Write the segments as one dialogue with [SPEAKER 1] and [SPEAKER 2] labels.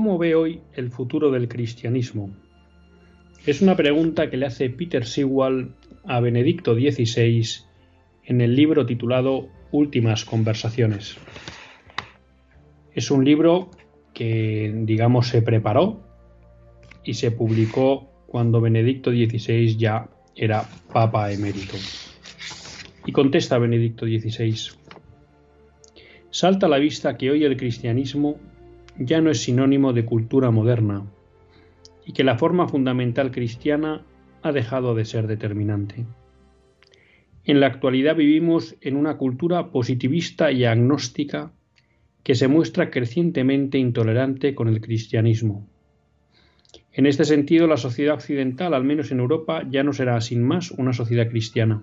[SPEAKER 1] ¿Cómo ve hoy el futuro del cristianismo? Es una pregunta que le hace Peter Sewell a Benedicto XVI en el libro titulado Últimas Conversaciones. Es un libro que, digamos, se preparó y se publicó cuando Benedicto XVI ya era Papa emérito. Y contesta Benedicto XVI, salta a la vista que hoy el cristianismo ya no es sinónimo de cultura moderna y que la forma fundamental cristiana ha dejado de ser determinante. En la actualidad vivimos en una cultura positivista y agnóstica que se muestra crecientemente intolerante con el cristianismo. En este sentido, la sociedad occidental, al menos en Europa, ya no será sin más una sociedad cristiana.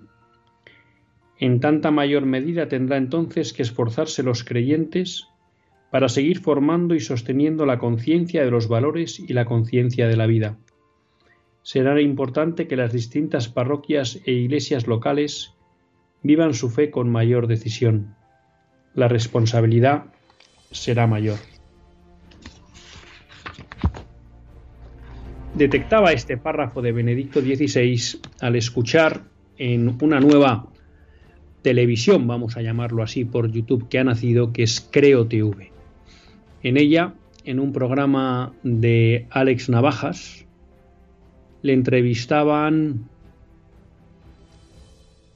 [SPEAKER 1] En tanta mayor medida tendrá entonces que esforzarse los creyentes para seguir formando y sosteniendo la conciencia de los valores y la conciencia de la vida. Será importante que las distintas parroquias e iglesias locales vivan su fe con mayor decisión. La responsabilidad será mayor. Detectaba este párrafo de Benedicto XVI al escuchar en una nueva televisión, vamos a llamarlo así, por YouTube que ha nacido, que es Creo TV. En ella, en un programa de Alex Navajas, le entrevistaban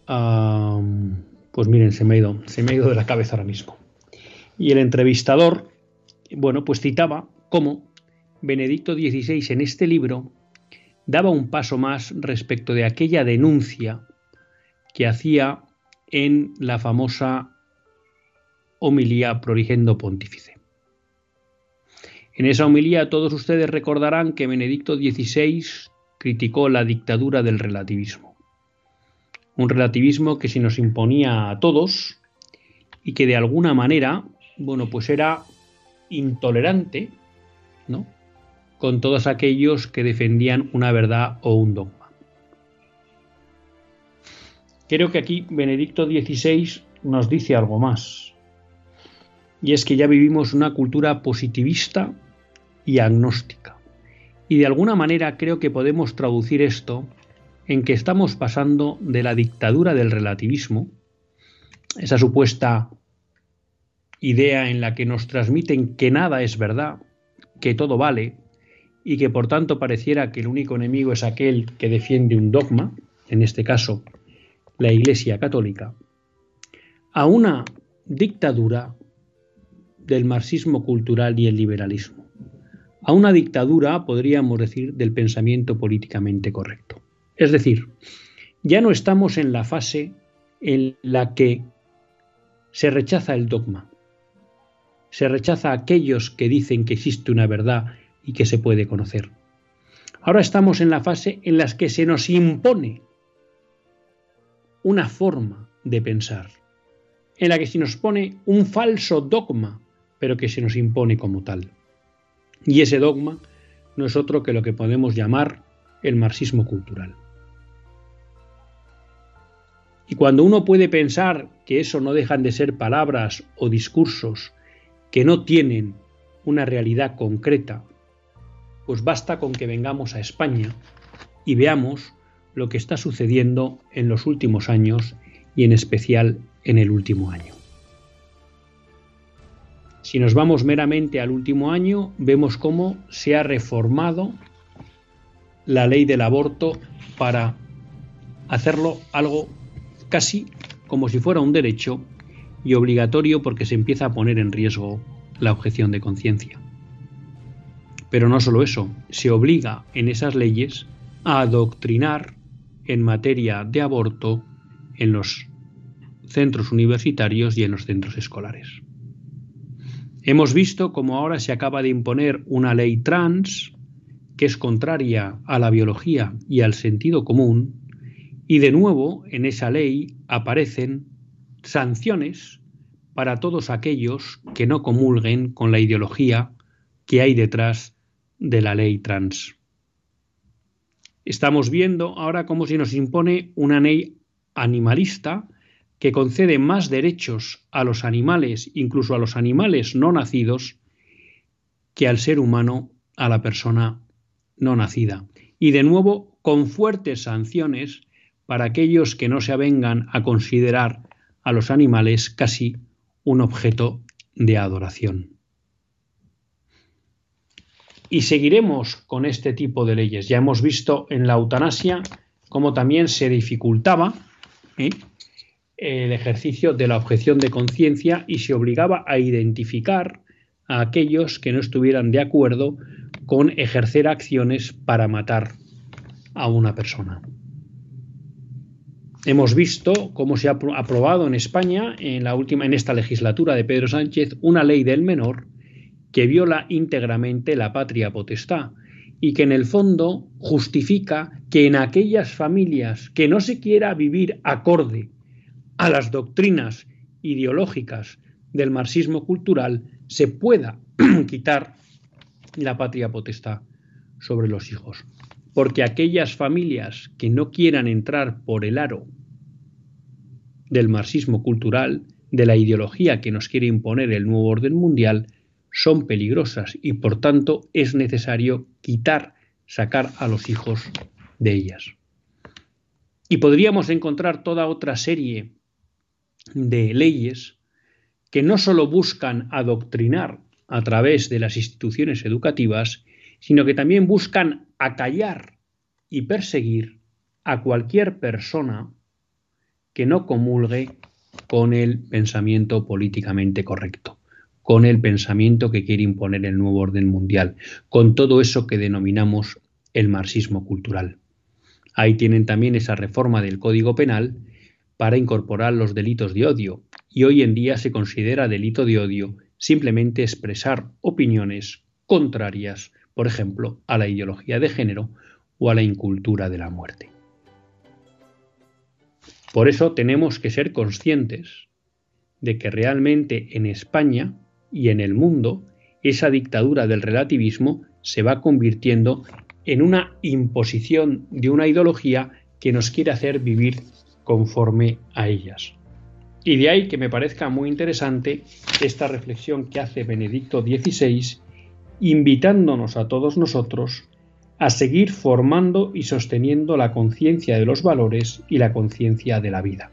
[SPEAKER 1] a... Pues miren, se me, ha ido, se me ha ido de la cabeza ahora mismo. Y el entrevistador, bueno, pues citaba cómo Benedicto XVI en este libro daba un paso más respecto de aquella denuncia que hacía en la famosa homilía Prorigendo Pontífice. En esa homilía todos ustedes recordarán que Benedicto XVI criticó la dictadura del relativismo. Un relativismo que se nos imponía a todos y que de alguna manera, bueno, pues era intolerante, ¿no? Con todos aquellos que defendían una verdad o un dogma. Creo que aquí Benedicto XVI nos dice algo más. Y es que ya vivimos una cultura positivista y agnóstica. Y de alguna manera creo que podemos traducir esto en que estamos pasando de la dictadura del relativismo, esa supuesta idea en la que nos transmiten que nada es verdad, que todo vale, y que por tanto pareciera que el único enemigo es aquel que defiende un dogma, en este caso la Iglesia Católica, a una dictadura del marxismo cultural y el liberalismo a una dictadura, podríamos decir, del pensamiento políticamente correcto. Es decir, ya no estamos en la fase en la que se rechaza el dogma, se rechaza a aquellos que dicen que existe una verdad y que se puede conocer. Ahora estamos en la fase en la que se nos impone una forma de pensar, en la que se nos pone un falso dogma, pero que se nos impone como tal. Y ese dogma no es otro que lo que podemos llamar el marxismo cultural. Y cuando uno puede pensar que eso no dejan de ser palabras o discursos que no tienen una realidad concreta, pues basta con que vengamos a España y veamos lo que está sucediendo en los últimos años y en especial en el último año. Si nos vamos meramente al último año, vemos cómo se ha reformado la ley del aborto para hacerlo algo casi como si fuera un derecho y obligatorio porque se empieza a poner en riesgo la objeción de conciencia. Pero no solo eso, se obliga en esas leyes a adoctrinar en materia de aborto en los centros universitarios y en los centros escolares. Hemos visto cómo ahora se acaba de imponer una ley trans que es contraria a la biología y al sentido común, y de nuevo en esa ley aparecen sanciones para todos aquellos que no comulguen con la ideología que hay detrás de la ley trans. Estamos viendo ahora cómo se nos impone una ley animalista que concede más derechos a los animales, incluso a los animales no nacidos, que al ser humano, a la persona no nacida. Y de nuevo, con fuertes sanciones para aquellos que no se avengan a considerar a los animales casi un objeto de adoración. Y seguiremos con este tipo de leyes. Ya hemos visto en la eutanasia cómo también se dificultaba ¿eh? El ejercicio de la objeción de conciencia y se obligaba a identificar a aquellos que no estuvieran de acuerdo con ejercer acciones para matar a una persona. Hemos visto cómo se ha aprobado en España en la última en esta legislatura de Pedro Sánchez una ley del menor que viola íntegramente la patria potestad y que en el fondo justifica que en aquellas familias que no se quiera vivir acorde a las doctrinas ideológicas del marxismo cultural se pueda quitar la patria potestad sobre los hijos porque aquellas familias que no quieran entrar por el aro del marxismo cultural, de la ideología que nos quiere imponer el nuevo orden mundial, son peligrosas y por tanto es necesario quitar, sacar a los hijos de ellas. Y podríamos encontrar toda otra serie de leyes que no solo buscan adoctrinar a través de las instituciones educativas, sino que también buscan acallar y perseguir a cualquier persona que no comulgue con el pensamiento políticamente correcto, con el pensamiento que quiere imponer el nuevo orden mundial, con todo eso que denominamos el marxismo cultural. Ahí tienen también esa reforma del Código Penal para incorporar los delitos de odio, y hoy en día se considera delito de odio simplemente expresar opiniones contrarias por ejemplo, a la ideología de género o a la incultura de la muerte. Por eso tenemos que ser conscientes de que realmente en España y en el mundo esa dictadura del relativismo se va convirtiendo en una imposición de una ideología que nos quiere hacer vivir conforme a ellas. Y de ahí que me parezca muy interesante esta reflexión que hace Benedicto XVI invitándonos a todos nosotros a seguir formando y sosteniendo la conciencia de los valores y la conciencia de la vida.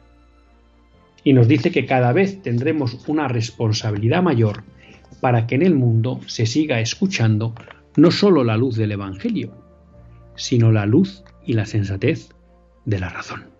[SPEAKER 1] Y nos dice que cada vez tendremos una responsabilidad mayor para que en el mundo se siga escuchando no sólo la luz del Evangelio, sino la luz y la sensatez de la razón.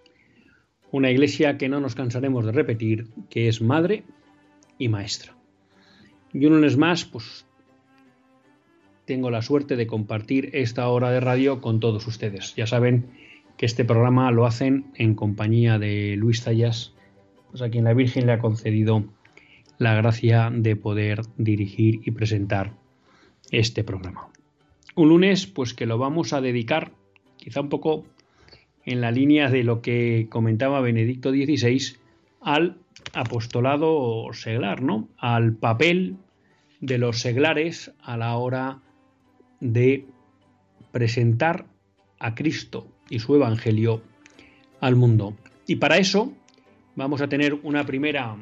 [SPEAKER 1] Una Iglesia que no nos cansaremos de repetir, que es madre y maestra. Y un lunes más, pues tengo la suerte de compartir esta hora de radio con todos ustedes. Ya saben que este programa lo hacen en compañía de Luis Zayas, pues a quien la Virgen le ha concedido la gracia de poder dirigir y presentar este programa. Un lunes, pues que lo vamos a dedicar, quizá un poco en la línea de lo que comentaba Benedicto XVI, al apostolado seglar, ¿no? Al papel de los seglares a la hora de presentar a Cristo y su Evangelio al mundo. Y para eso vamos a tener una primera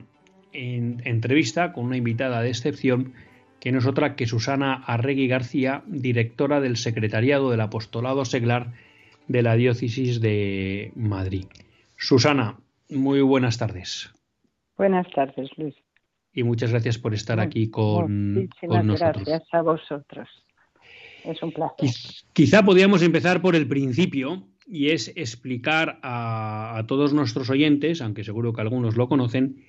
[SPEAKER 1] entrevista con una invitada de excepción, que no es otra que Susana Arregui García, directora del Secretariado del Apostolado Seglar de la Diócesis de Madrid. Susana, muy buenas tardes.
[SPEAKER 2] Buenas tardes, Luis.
[SPEAKER 1] Y muchas gracias por estar aquí con, con nosotros.
[SPEAKER 2] Gracias a vosotros. Es un placer.
[SPEAKER 1] Quizá podríamos empezar por el principio y es explicar a, todos nuestros oyentes, aunque seguro que algunos lo conocen,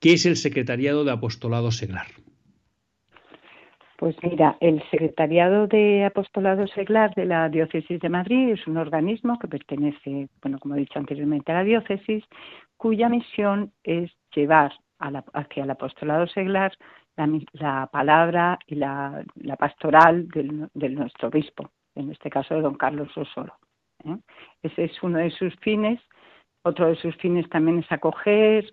[SPEAKER 1] qué es el Secretariado de Apostolado Seglar.
[SPEAKER 2] Pues mira, el Secretariado de Apostolado Seglar de la Diócesis de Madrid es un organismo que pertenece, bueno, como he dicho anteriormente, a la diócesis, cuya misión es llevar hacia el apostolado seglar la, palabra y la, pastoral de nuestro obispo, en este caso de don Carlos Osoro. ¿eh? Ese es uno de sus fines. Otro de sus fines también es acoger,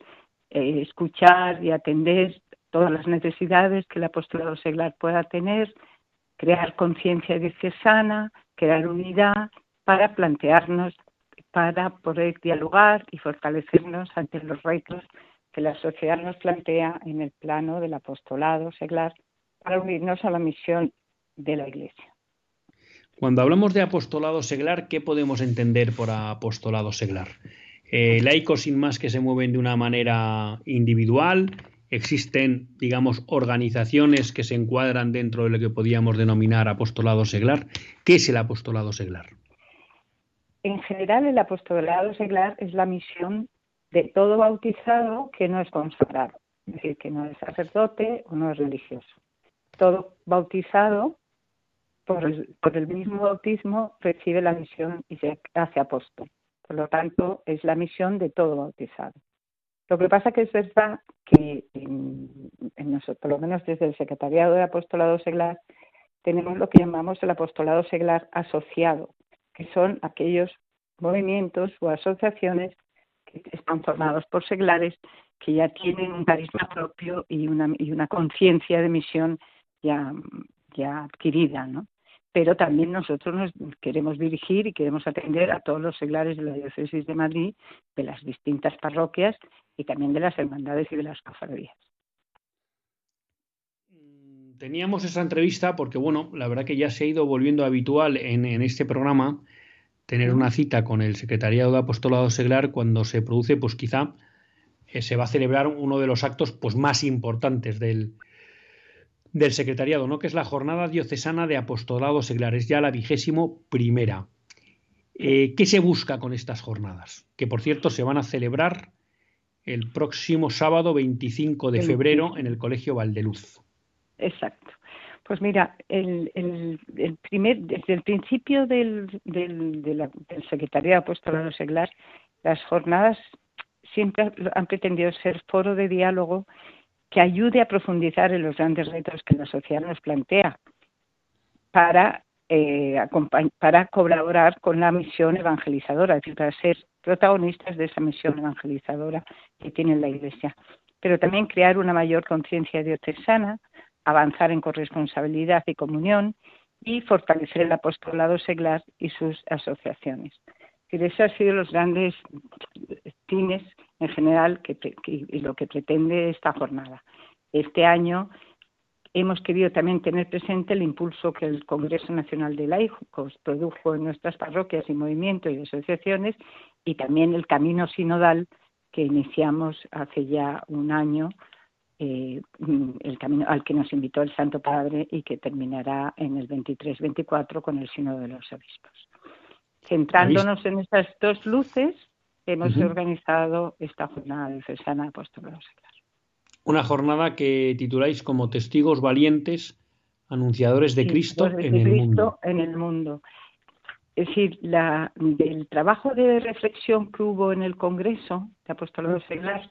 [SPEAKER 2] eh, escuchar y atender todas las necesidades que el apostolado seglar pueda tener, crear conciencia diocesana, crear unidad para plantearnos, para poder dialogar y fortalecernos ante los retos que la sociedad nos plantea en el plano del apostolado seglar para unirnos a la misión de la Iglesia.
[SPEAKER 1] Cuando hablamos de apostolado seglar, ¿qué podemos entender por apostolado seglar? Eh, laicos sin más que se mueven de una manera individual, existen, digamos, organizaciones que se encuadran dentro de lo que podríamos denominar apostolado seglar. ¿Qué es el apostolado seglar?
[SPEAKER 2] En general, el apostolado seglar es la misión de todo bautizado que no es consagrado, es decir, que no es sacerdote o no es religioso. Todo bautizado por el, mismo bautismo recibe la misión y se hace apóstol. Por lo tanto, es la misión de todo bautizado. Lo que pasa que es verdad que en, nosotros, por lo menos desde el Secretariado de Apostolado Seglar, tenemos lo que llamamos el apostolado seglar asociado, que son aquellos movimientos o asociaciones están formados por seglares que ya tienen un carisma propio y una, y una conciencia de misión ya, ya adquirida, ¿no? Pero también nosotros nos queremos dirigir y queremos atender a todos los seglares de la diócesis de Madrid, de las distintas parroquias y también de las hermandades y de las cofradías.
[SPEAKER 1] Mm, teníamos esa entrevista porque, bueno, la verdad que ya se ha ido volviendo habitual en, en este programa tener una cita con el Secretariado de Apostolado Seglar cuando se produce, pues quizá eh, se va a celebrar uno de los actos pues, más importantes del, del Secretariado, ¿no? que es la Jornada Diocesana de Apostolado Seglar, es ya la vigésimo primera. Eh, ¿Qué se busca con estas jornadas? Que por cierto se van a celebrar el próximo sábado 25 de febrero en el Colegio Valdeluz.
[SPEAKER 2] Exacto. Pues mira, el, primer, desde el principio del, del, del Secretario de Apostolado Seglar, las jornadas siempre han pretendido ser foro de diálogo que ayude a profundizar en los grandes retos que la sociedad nos plantea para, eh, para colaborar con la misión evangelizadora, es decir, para ser protagonistas de esa misión evangelizadora que tiene la Iglesia. Pero también crear una mayor conciencia diocesana, avanzar en corresponsabilidad y comunión y fortalecer el apostolado seglar y sus asociaciones. Esos han sido los grandes fines en general que, y lo que pretende esta jornada. Este año hemos querido también tener presente el impulso que el Congreso Nacional de Laicos produjo en nuestras parroquias y movimientos y asociaciones y también el camino sinodal que iniciamos hace ya un año, eh, el camino al que nos invitó el Santo Padre y que terminará en el 23-24 con el Sínodo de los Obispos. Centrándonos en estas dos luces, hemos organizado esta jornada de Cesana Apostolado
[SPEAKER 1] Una jornada que tituláis como Testigos Valientes, Anunciadores de Cristo, en, el mundo.
[SPEAKER 2] en el mundo. Es decir, la, del trabajo de reflexión que hubo en el Congreso de Apostolado Seglar,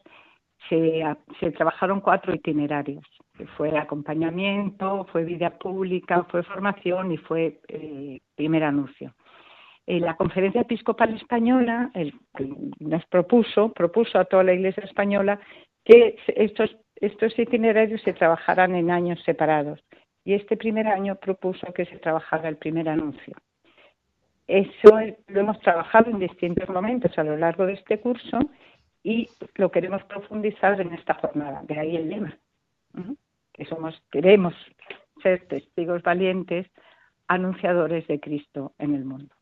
[SPEAKER 2] se, se trabajaron cuatro itinerarios. Fue acompañamiento, fue vida pública, fue formación y fue eh, primer anuncio. Eh, la Conferencia Episcopal Española nos propuso, propuso a toda la Iglesia española que estos, estos itinerarios se trabajaran en años separados. Y este primer año propuso que se trabajara el primer anuncio. Eso lo hemos trabajado en distintos momentos a lo largo de este curso y lo queremos profundizar en esta jornada. De ahí el lema, que somos, queremos ser testigos valientes, anunciadores de Cristo en el mundo.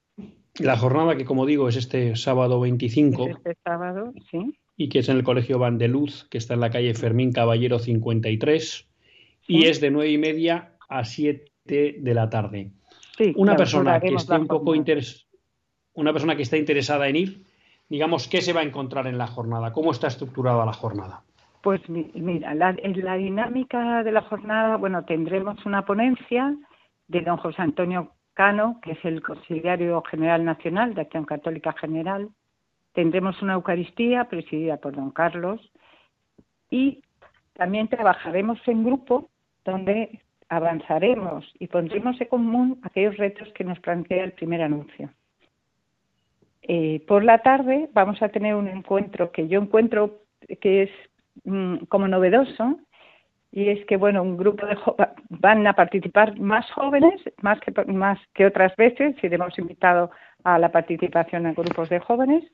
[SPEAKER 1] La jornada que, como digo, es este sábado 25.
[SPEAKER 2] este sábado, sí.
[SPEAKER 1] Y que es en el Colegio Van de Luz, que está en la calle Fermín Caballero 53. Y es de nueve y media a siete de la tarde una persona que esté un poco una persona que está interesada en ir, digamos, ¿qué se va a encontrar en la jornada? ¿Cómo está estructurada la jornada?
[SPEAKER 2] Pues mira, la, en la dinámica de la jornada, bueno, tendremos una ponencia de don José Antonio Cano, que es el conciliario general nacional de Acción Católica General. Tendremos una Eucaristía presidida por don Carlos y también trabajaremos en grupo donde avanzaremos y pondremos en común aquellos retos que nos plantea el primer anuncio. Eh, por la tarde vamos a tener un encuentro que yo encuentro que es mm, como novedoso y es que bueno un grupo de van a participar más jóvenes más que más que otras veces y hemos invitado a la participación a grupos de jóvenes.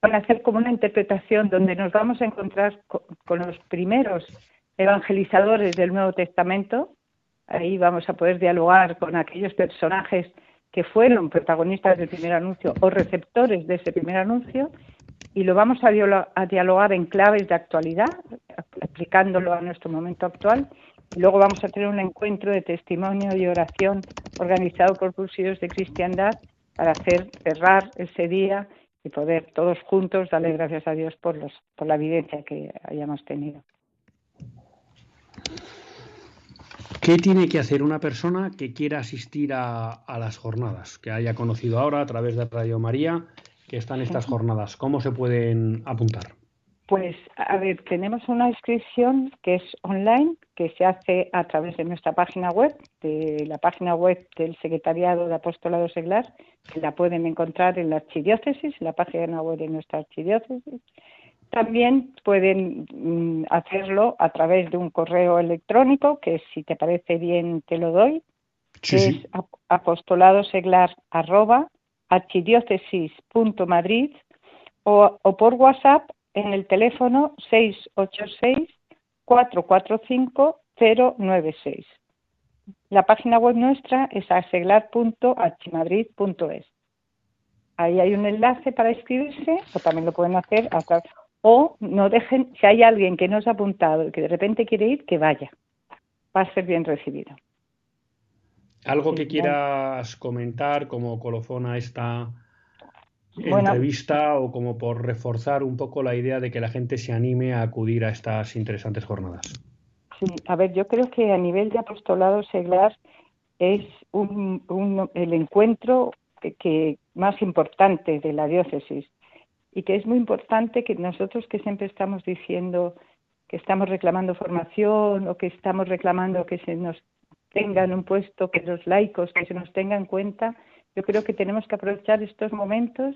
[SPEAKER 2] Van a hacer como una interpretación donde nos vamos a encontrar con los primeros evangelizadores del Nuevo Testamento. Ahí vamos a poder dialogar con aquellos personajes que fueron protagonistas del primer anuncio o receptores de ese primer anuncio y lo vamos a, dialogar en claves de actualidad, aplicándolo a nuestro momento actual. Y luego vamos a tener un encuentro de testimonio y oración organizado por cursillos de cristiandad para hacer cerrar ese día y poder todos juntos darle gracias a Dios por, los, por la evidencia que hayamos tenido.
[SPEAKER 1] ¿Qué tiene que hacer una persona que quiera asistir a, las jornadas, que haya conocido ahora a través de Radio María que están estas jornadas? ¿Cómo se pueden apuntar?
[SPEAKER 2] Pues, a ver, tenemos una inscripción que es online, que se hace a través de nuestra página web, de la página web del Secretariado de Apostolado Seglar, que la pueden encontrar en la archidiócesis, en la página web de nuestra archidiócesis. También pueden mm, hacerlo a través de un correo electrónico, que si te parece bien te lo doy, que es apostoladoseglar arroba archidiócesis.madrid o, por WhatsApp en el teléfono 686 445 096. La página web nuestra es aseglar.archimadrid.es. Ahí hay un enlace para inscribirse o también lo pueden hacer o no dejen, si hay alguien que no se ha apuntado y que de repente quiere ir, que vaya. Va a ser bien recibido.
[SPEAKER 1] ¿Algo que quieras comentar como colofón a esta entrevista o como por reforzar un poco la idea de que la gente se anime a acudir a estas interesantes jornadas?
[SPEAKER 2] Sí, a ver, yo creo que a nivel de apostolado seglar es el encuentro que, más importante de la diócesis y que es muy importante que nosotros que siempre estamos diciendo que estamos reclamando formación o que estamos reclamando que se nos tenga en un puesto, que los laicos, que se nos tenga en cuenta, yo creo que tenemos que aprovechar estos momentos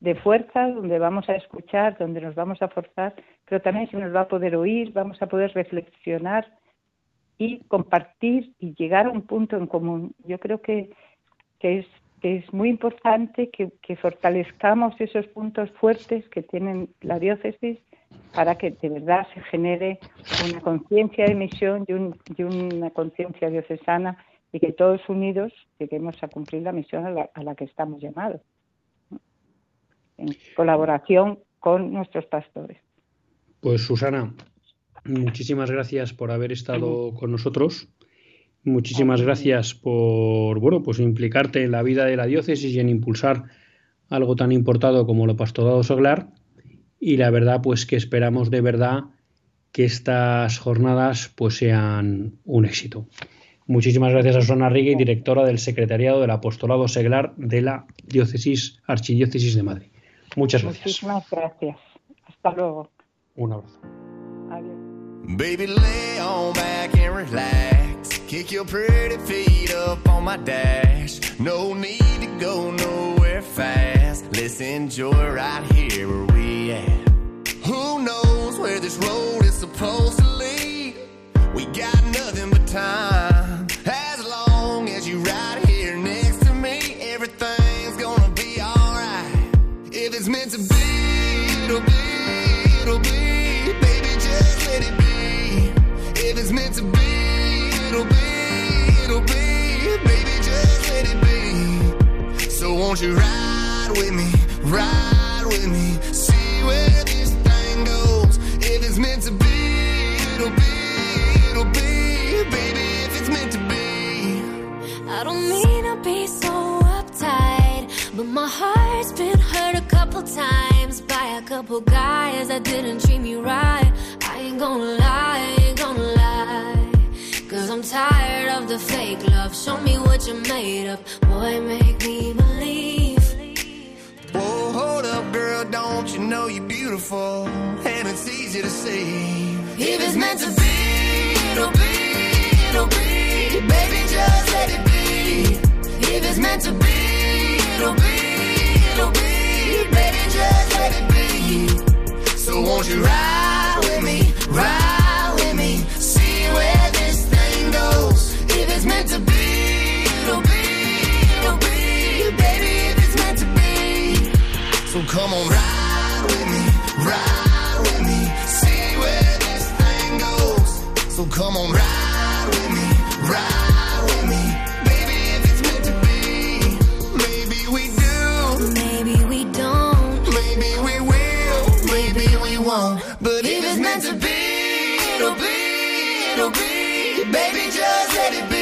[SPEAKER 2] de fuerza, donde vamos a escuchar, donde nos vamos a forzar, pero también se nos va a poder oír, vamos a poder reflexionar y compartir y llegar a un punto en común. Yo creo que, que es es muy importante que, fortalezcamos esos puntos fuertes que tienen la diócesis para que de verdad se genere una conciencia de misión y, una conciencia diocesana y que todos unidos lleguemos a cumplir la misión a la, que estamos llamados. en colaboración con nuestros pastores.
[SPEAKER 1] Pues Susana, muchísimas gracias por haber estado con nosotros. Muchísimas gracias por bueno, pues implicarte en la vida de la diócesis y en impulsar algo tan importado como lo pastorado seglar. Y la verdad, pues que esperamos de verdad que estas jornadas pues sean un éxito. Muchísimas gracias a Susana Rigui, directora del Secretariado del Apostolado Seglar de la Diócesis, Archidiócesis de Madrid. Muchas gracias.
[SPEAKER 2] Muchísimas gracias. Hasta luego.
[SPEAKER 1] Un abrazo.
[SPEAKER 2] Adiós.
[SPEAKER 3] Baby, lay on back and relax. Kick your pretty feet up on my dash. No need to go nowhere fast. Let's enjoy right here where we at. Who knows where this road is supposed to lead? We got nothing but time. Won't you ride with me, ride with me, see where this thing goes. If it's meant to be, it'll be, it'll be. Baby, if it's meant to be.
[SPEAKER 4] I don't mean to be so uptight, but my heart's been hurt a couple times by a couple guys that didn't treat me right. I ain't gonna lie, I ain't gonna lie. Cause I'm tired of the fake love. Show me what you're made of. Boy, make me
[SPEAKER 3] know you're beautiful? And it's easy to see. If it's meant to be, it'll be, it'll be. Baby, just let it be. If it's meant to be, it'll be, it'll be. Baby, just let it be. So won't you ride with me, ride with me, see where this thing goes. If it's meant to be, it'll be, it'll be. Baby, if it's meant to be. So come on, ride ride with me, see where this thing goes. So come on, ride with me, ride with me, baby, if it's meant to be. Maybe we do,
[SPEAKER 4] Maybe we don't.
[SPEAKER 3] maybe we will, maybe we won't. But if it's meant to be, it'll be, it'll be. Baby, just let it be.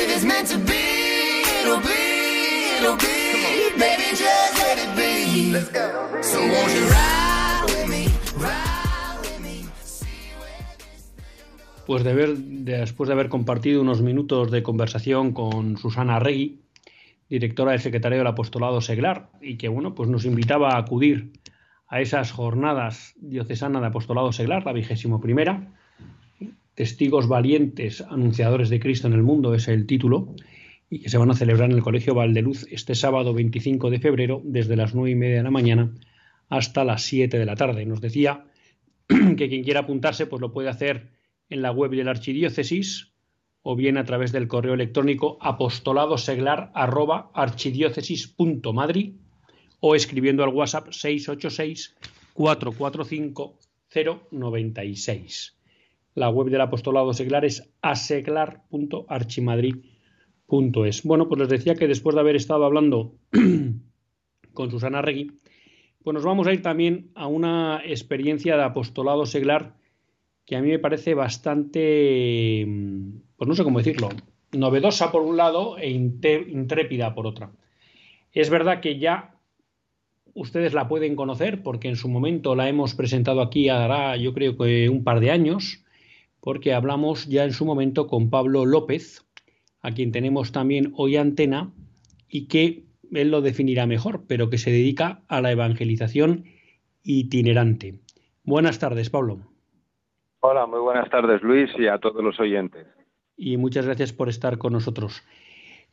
[SPEAKER 3] If it's meant to be, it'll be, it'll be. Baby, just let it be. Let's go. So won't you ride
[SPEAKER 1] Pues de ver, después de haber compartido unos minutos de conversación con Susana Regui, directora del Secretario del Apostolado Seglar, y que bueno, pues nos invitaba a acudir a esas jornadas diocesanas de Apostolado Seglar, la vigésimo primera. Testigos valientes, anunciadores de Cristo en el mundo es el título, y que se van a celebrar en el Colegio Valdeluz este sábado 25 de febrero, desde las nueve y media de la mañana hasta las 7 de la tarde. Nos decía que quien quiera apuntarse, pues lo puede hacer en la web de la archidiócesis o bien a través del correo electrónico apostoladoseglar@archidiócesis.madrid o escribiendo al WhatsApp 686 445 096. La web del apostolado seglar es aseglar.archimadrid.es. Bueno, pues les decía que después de haber estado hablando con Susana Regui, pues nos vamos a ir también a una experiencia de apostolado seglar que a mí me parece bastante, pues no sé cómo decirlo, novedosa por un lado e intrépida por otra. Es verdad que ya ustedes la pueden conocer porque en su momento la hemos presentado aquí hará yo creo que un par de años, porque hablamos ya en su momento con Pablo López, a quien tenemos también hoy antena y que él lo definirá mejor, pero que se dedica a la evangelización itinerante. Buenas tardes, Pablo.
[SPEAKER 5] Hola, muy buenas tardes, Luis, y a todos los oyentes.
[SPEAKER 1] Y muchas gracias por estar con nosotros.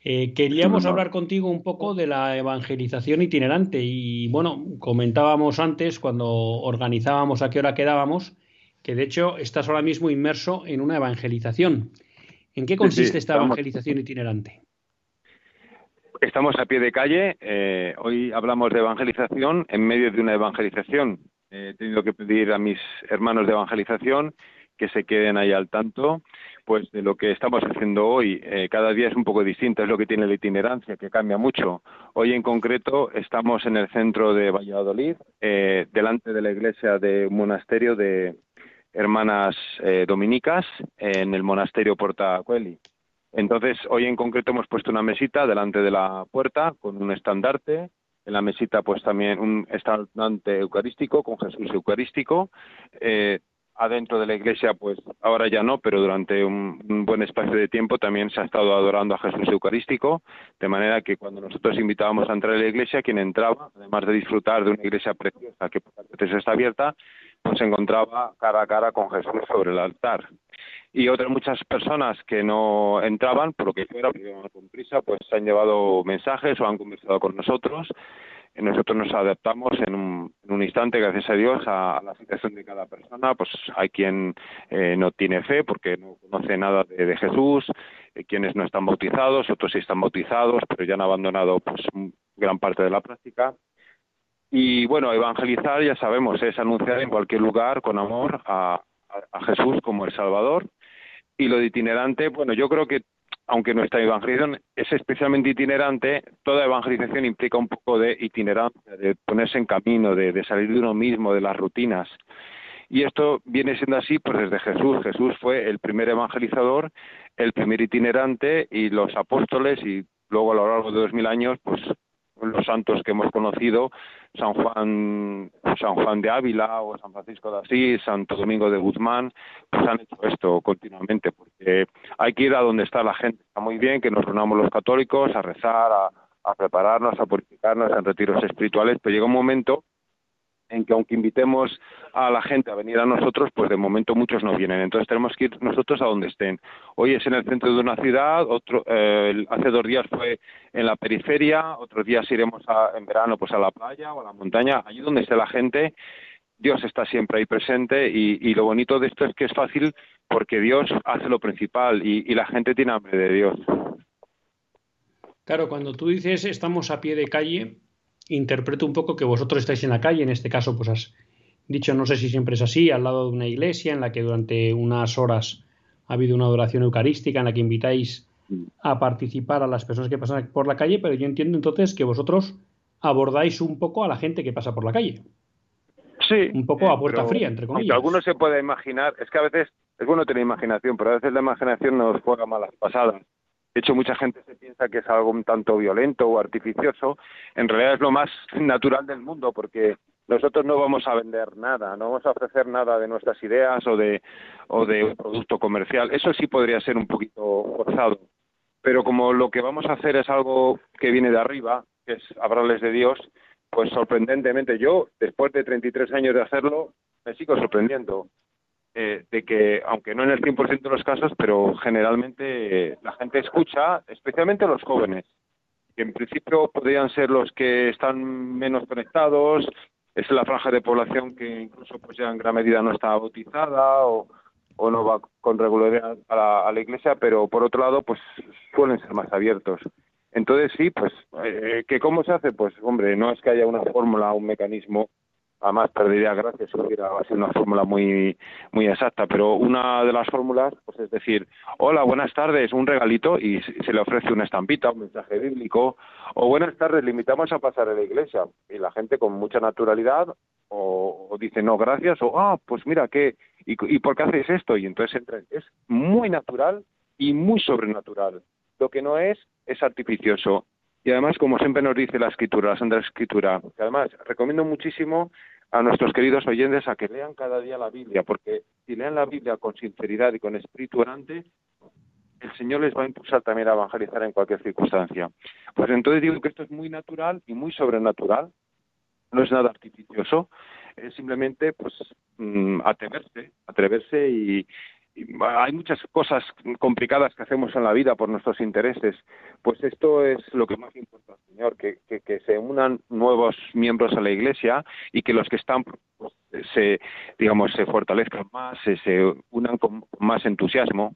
[SPEAKER 1] Eh, queríamos hablar contigo un poco de la evangelización itinerante y bueno, comentábamos antes cuando organizábamos a qué hora quedábamos que de hecho estás ahora mismo inmerso en una evangelización. ¿En qué consiste
[SPEAKER 5] Sí,
[SPEAKER 1] esta
[SPEAKER 5] estamos-
[SPEAKER 1] evangelización itinerante?
[SPEAKER 5] Estamos a pie de calle. eh, hoy hablamos de evangelización en medio de una evangelización. He tenido que pedir a mis hermanos de evangelización que se queden ahí al tanto, pues de lo que estamos haciendo hoy. Eh, cada día es un poco distinto, es lo que tiene la itinerancia, que cambia mucho. Hoy en concreto estamos en el centro de Valladolid, eh, delante de la iglesia de un monasterio de hermanas eh, dominicas, en el monasterio Porta Coeli. Entonces, hoy en concreto hemos puesto una mesita delante de la puerta con un estandarte. En la mesita, pues también un estandarte eucarístico con Jesús eucarístico. Eh, adentro de la iglesia, pues ahora ya no, pero durante un, buen espacio de tiempo también se ha estado adorando a Jesús Eucarístico, de manera que cuando nosotros invitábamos a entrar a la iglesia, quien entraba, además de disfrutar de una iglesia preciosa que por está abierta, pues se encontraba cara a cara con Jesús sobre el altar. Y otras muchas personas que no entraban, por lo que fuera, porque iban con prisa, pues han llevado mensajes o han conversado con nosotros nosotros nos adaptamos en un, instante, gracias a Dios, a, la situación de cada persona. Pues hay quien eh, no tiene fe porque no conoce nada de, Jesús, eh, quienes no están bautizados, otros sí están bautizados, pero ya han abandonado pues gran parte de la práctica. Y bueno, evangelizar, ya sabemos, es anunciar en cualquier lugar con amor a Jesús como el Salvador. Y lo de itinerante, bueno, yo creo que aunque nuestra evangelización es especialmente itinerante, toda evangelización implica un poco de itinerancia, de ponerse en camino, de, salir de uno mismo, de las rutinas. Y esto viene siendo así pues desde Jesús. Jesús fue el primer evangelizador, el primer itinerante y los apóstoles y luego a lo largo de dos mil años pues los santos que hemos conocido, San Juan, San Juan de Ávila o San Francisco de Asís, Santo Domingo de Guzmán, pues han hecho esto continuamente, porque hay que ir a donde está la gente. Está muy bien que nos reunamos los católicos a rezar, a, a prepararnos, a purificarnos en retiros espirituales, pero llega un momento en que aunque invitemos a la gente a venir a nosotros, pues de momento muchos no vienen. Entonces tenemos que ir nosotros a donde estén. Hoy es en el centro de una ciudad, otro, eh, hace dos días fue en la periferia, otros días iremos en verano pues a la playa o a la montaña, allí donde esté la gente. Dios está siempre ahí presente y, lo bonito de esto es que es fácil porque Dios hace lo principal y la gente tiene hambre de Dios.
[SPEAKER 1] Claro, cuando tú dices estamos a pie de calle, interpreto un poco que vosotros estáis en la calle, en este caso, pues has dicho, no sé si siempre es así, al lado de una iglesia en la que durante unas horas ha habido una adoración eucarística en la que invitáis a participar a las personas que pasan por la calle, pero yo entiendo entonces que vosotros abordáis un poco a la gente que pasa por la calle.
[SPEAKER 5] Sí.
[SPEAKER 1] Un poco a puerta fría, entre comillas.
[SPEAKER 5] Algunos se puede imaginar, es que a veces es bueno tener imaginación, pero a veces la imaginación nos juega malas pasadas. De hecho, mucha gente se piensa que es algo un tanto violento o artificioso. En realidad es lo más natural del mundo porque nosotros no vamos a vender nada, no vamos a ofrecer nada de nuestras ideas o de, o de un producto comercial. Eso sí podría ser un poquito forzado. Pero como lo que vamos a hacer es algo que viene de arriba, que es hablarles de Dios, pues sorprendentemente yo, después de 33 años de hacerlo, me sigo sorprendiendo. Eh, de que, aunque no en el 100% de los casos, pero generalmente la gente escucha, especialmente los jóvenes, que en principio podrían ser los que están menos conectados, es la franja de población que incluso pues ya en gran medida no está bautizada o, o no va con regularidad a la, iglesia, pero por otro lado pues suelen ser más abiertos. Entonces sí, pues, eh, ¿que ¿cómo se hace? Pues hombre, no es que haya una fórmula, un mecanismo además perdería gracia si hubiera sido una fórmula muy muy exacta, pero una de las fórmulas pues es decir, hola, buenas tardes, un regalito y se le ofrece una estampita, un mensaje bíblico, o buenas tardes, le invitamos a pasar a la iglesia y la gente con mucha naturalidad o, dice no, gracias, o ah, pues mira, ¿qué? ¿Y, ¿Y por qué haces esto? Y entonces entra, es muy natural y muy sobrenatural. Lo que no es es artificioso y además, como siempre nos dice la escritura, la Santa Escritura, que además recomiendo muchísimo a nuestros queridos oyentes a que lean cada día la Biblia, porque si leen la Biblia con sinceridad y con espíritu orante, el Señor les va a impulsar también a evangelizar en cualquier circunstancia. Pues entonces digo que esto es muy natural y muy sobrenatural, no es nada artificioso, es simplemente pues mm, atreverse, atreverse y, hay muchas cosas complicadas que hacemos en la vida por nuestros intereses. Pues esto es lo que más importa, Señor, que, que, se unan nuevos miembros a la Iglesia y que los que están pues, se, digamos, se fortalezcan más, se, se unan con más entusiasmo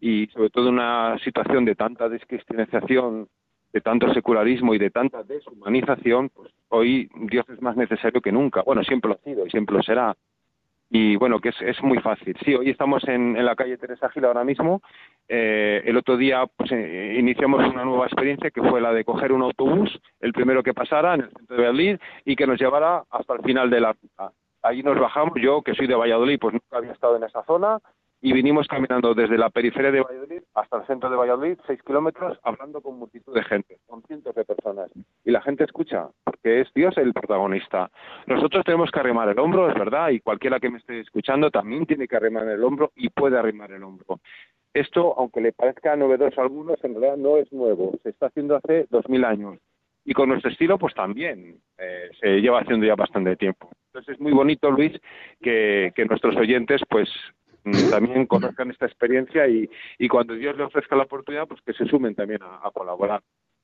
[SPEAKER 5] y sobre todo en una situación de tanta descristianización, de tanto secularismo y de tanta deshumanización, pues hoy Dios es más necesario que nunca. Bueno, siempre lo ha sido y siempre lo será y bueno, que es, es muy fácil. Sí, hoy estamos en, en la calle Teresa Gil ahora mismo. Eh, el otro día pues, eh, iniciamos una nueva experiencia que fue la de coger un autobús, el primero que pasara en el centro de Berlín y que nos llevara hasta el final de la ruta. Allí nos bajamos, yo que soy de Valladolid, pues nunca había estado en esa zona y vinimos caminando desde la periferia de Valladolid hasta el centro de Valladolid, seis kilómetros, hablando con multitud de gente, con cientos de personas. Y la gente escucha, porque es Dios el protagonista. Nosotros tenemos que arrimar el hombro, es verdad, y cualquiera que me esté escuchando también tiene que arrimar el hombro y puede arrimar el hombro. Esto, aunque le parezca novedoso a algunos, en realidad no es nuevo. Se está haciendo hace dos mil años. Y con nuestro estilo, pues también eh, se lleva haciendo ya bastante tiempo. Entonces es muy bonito, Luis, que, que nuestros oyentes, pues también conozcan esta experiencia y, y, cuando Dios le ofrezca la oportunidad, pues que se sumen también a, colaborar.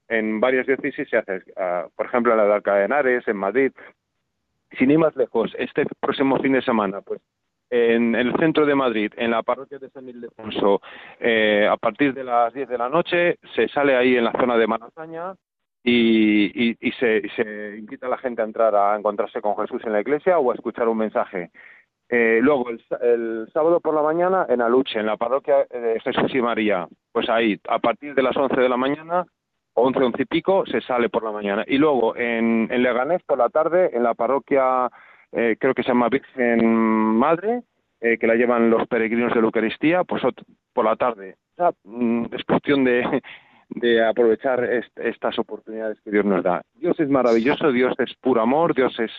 [SPEAKER 5] En varias diócesis se hace, uh, por ejemplo, en la de Alcalá de Henares, en Madrid. Sin ir más lejos, este próximo fin de semana, pues en, el centro de Madrid, en la parroquia de San Ildefonso, eh, a partir de las 10 de la noche, se sale ahí en la zona de Manazaña y, y, y se invita a la gente a entrar a encontrarse con Jesús en la iglesia o a escuchar un mensaje. Eh, luego, el, el, sábado por la mañana, en Aluche, en la parroquia de Jesús y María, pues ahí, a partir de las 11 de la mañana, 11, 11 y pico, se sale por la mañana. Y luego, en, Leganés, por la tarde, en la parroquia, eh, creo que se llama Virgen Madre, eh, que la llevan los peregrinos de la Eucaristía, pues por la tarde. O sea, mm, es cuestión de, de aprovechar est estas oportunidades que Dios nos da. Dios es maravilloso, Dios es puro amor, Dios es,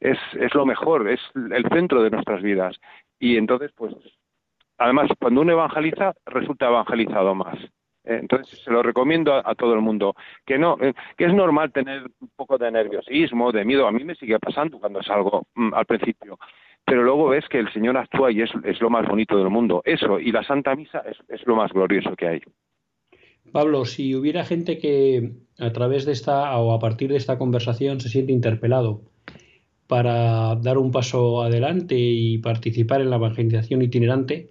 [SPEAKER 5] es, es lo mejor, es el centro de nuestras vidas. Y entonces, pues, además, cuando uno evangeliza, resulta evangelizado más. Entonces, se lo recomiendo a, todo el mundo. Que no, eh, que es normal tener un poco de nerviosismo, de miedo. A mí me sigue pasando cuando salgo mm, al principio pero luego ves que el Señor actúa y es, es, lo más bonito del mundo. Eso y la Santa Misa es, es lo más glorioso que hay.
[SPEAKER 1] Pablo, si hubiera gente que a través de esta o a partir de esta conversación se siente interpelado para dar un paso adelante y participar en la evangelización itinerante,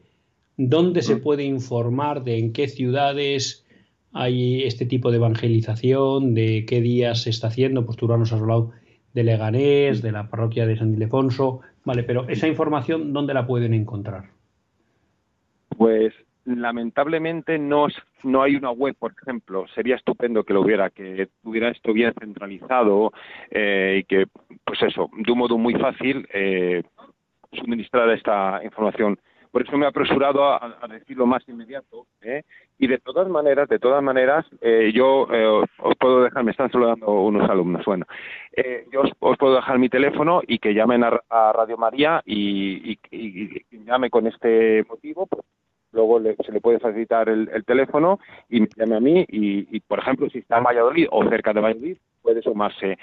[SPEAKER 1] ¿dónde se mm. puede informar de en qué ciudades hay este tipo de evangelización, de qué días se está haciendo? Pues tú nos has hablado de Leganés, de la parroquia de San Ildefonso, vale, pero esa información, ¿dónde la pueden encontrar?
[SPEAKER 5] Pues lamentablemente no, no hay una web, por ejemplo. Sería estupendo que lo hubiera, que tuviera esto bien centralizado eh, y que, pues eso, de un modo muy fácil eh, suministrar esta información. Por eso me he apresurado a, a decirlo más inmediato. ¿eh? Y de todas maneras, de todas maneras, eh, yo eh, os puedo dejar, me están saludando unos alumnos. Bueno, eh, yo os, puedo dejar mi teléfono y que llamen a, Radio María y, y, llame con este motivo, pues, luego le, se le puede facilitar el, el, teléfono y me llame a mí y, por ejemplo, si está en Valladolid o cerca de Valladolid, puede sumarse.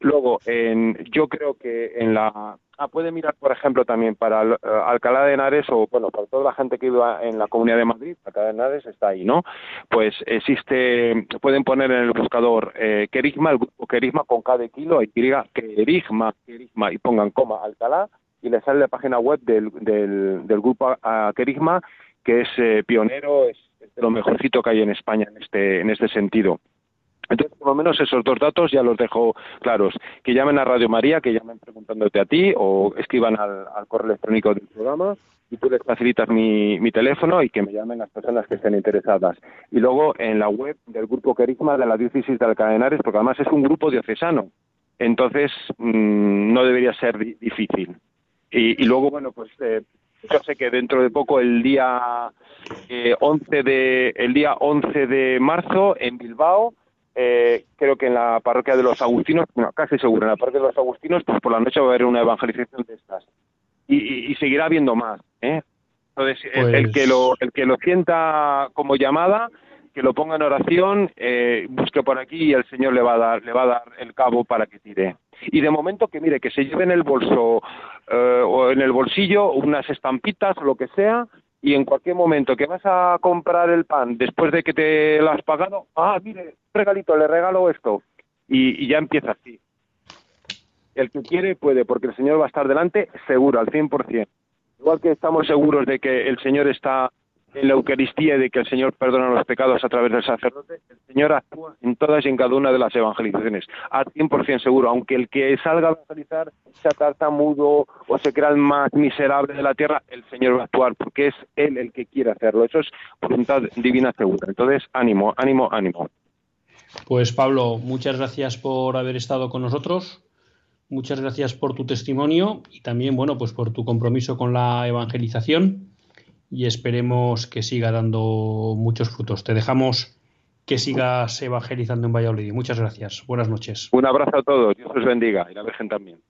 [SPEAKER 5] Luego, en, yo creo que en la... Ah, puede mirar, por ejemplo, también para uh, Alcalá de Henares o, bueno, para toda la gente que vive en la Comunidad de Madrid, Alcalá de Henares está ahí, ¿no? Pues existe, pueden poner en el buscador eh, Querigma, el grupo Querigma con K de kilo, y Querigma, Querigma, y pongan coma Alcalá, y les sale la página web del, del, del grupo uh, Querigma que es eh, pionero, es, de lo mejorcito que hay en España en este, en este sentido. Entonces, por lo menos esos dos datos ya los dejo claros. Que llamen a Radio María, que llamen preguntándote a ti o escriban al, correo electrónico del programa y tú les facilitas mi, mi, teléfono y que me llamen las personas que estén interesadas. Y luego en la web del Grupo Querigma de la Diócesis de Alcadenares, porque además es un grupo diocesano, entonces mmm, no debería ser difícil. Y, y luego, bueno, pues eh, yo sé que dentro de poco, el día eh, 11 de el día 11 de marzo en Bilbao, eh, creo que en la parroquia de los Agustinos, bueno, casi seguro, en la parroquia de los Agustinos, pues por la noche va a haber una evangelización de estas. Y, y, y seguirá habiendo más, ¿eh? Entonces, pues... el, el, que lo, el que lo sienta como llamada, que lo ponga en oración, eh, busque por aquí y el Señor le va a dar, le va a dar el cabo para que tire. Y de momento que mire, que se lleve en el bolso eh, o en el bolsillo unas estampitas o lo que sea, y en cualquier momento que vas a comprar el pan después de que te lo has pagado, ah, mire, regalito, le regalo esto. Y, ya empieza así. El que quiere puede, porque el Señor va a estar delante seguro, al 100%. Igual que estamos seguros de que el Señor está
[SPEAKER 3] en la Eucaristía de que el Señor perdona los pecados a través del sacerdote, el Señor actúa en todas y en cada una de las evangelizaciones, a 100% seguro, aunque el que salga a evangelizar sea tartamudo o se crea el más miserable de la tierra, el Señor va a actuar porque es Él el que quiere hacerlo. Eso es voluntad divina segura. Entonces, ánimo, ánimo, ánimo.
[SPEAKER 1] Pues Pablo, muchas gracias por haber estado con nosotros. Muchas gracias por tu testimonio y también, bueno, pues por tu compromiso con la evangelización y esperemos que siga dando muchos frutos. Te dejamos que sigas evangelizando en Valladolid. Muchas gracias. Buenas noches.
[SPEAKER 3] Un abrazo a todos. Dios os bendiga y la Virgen también.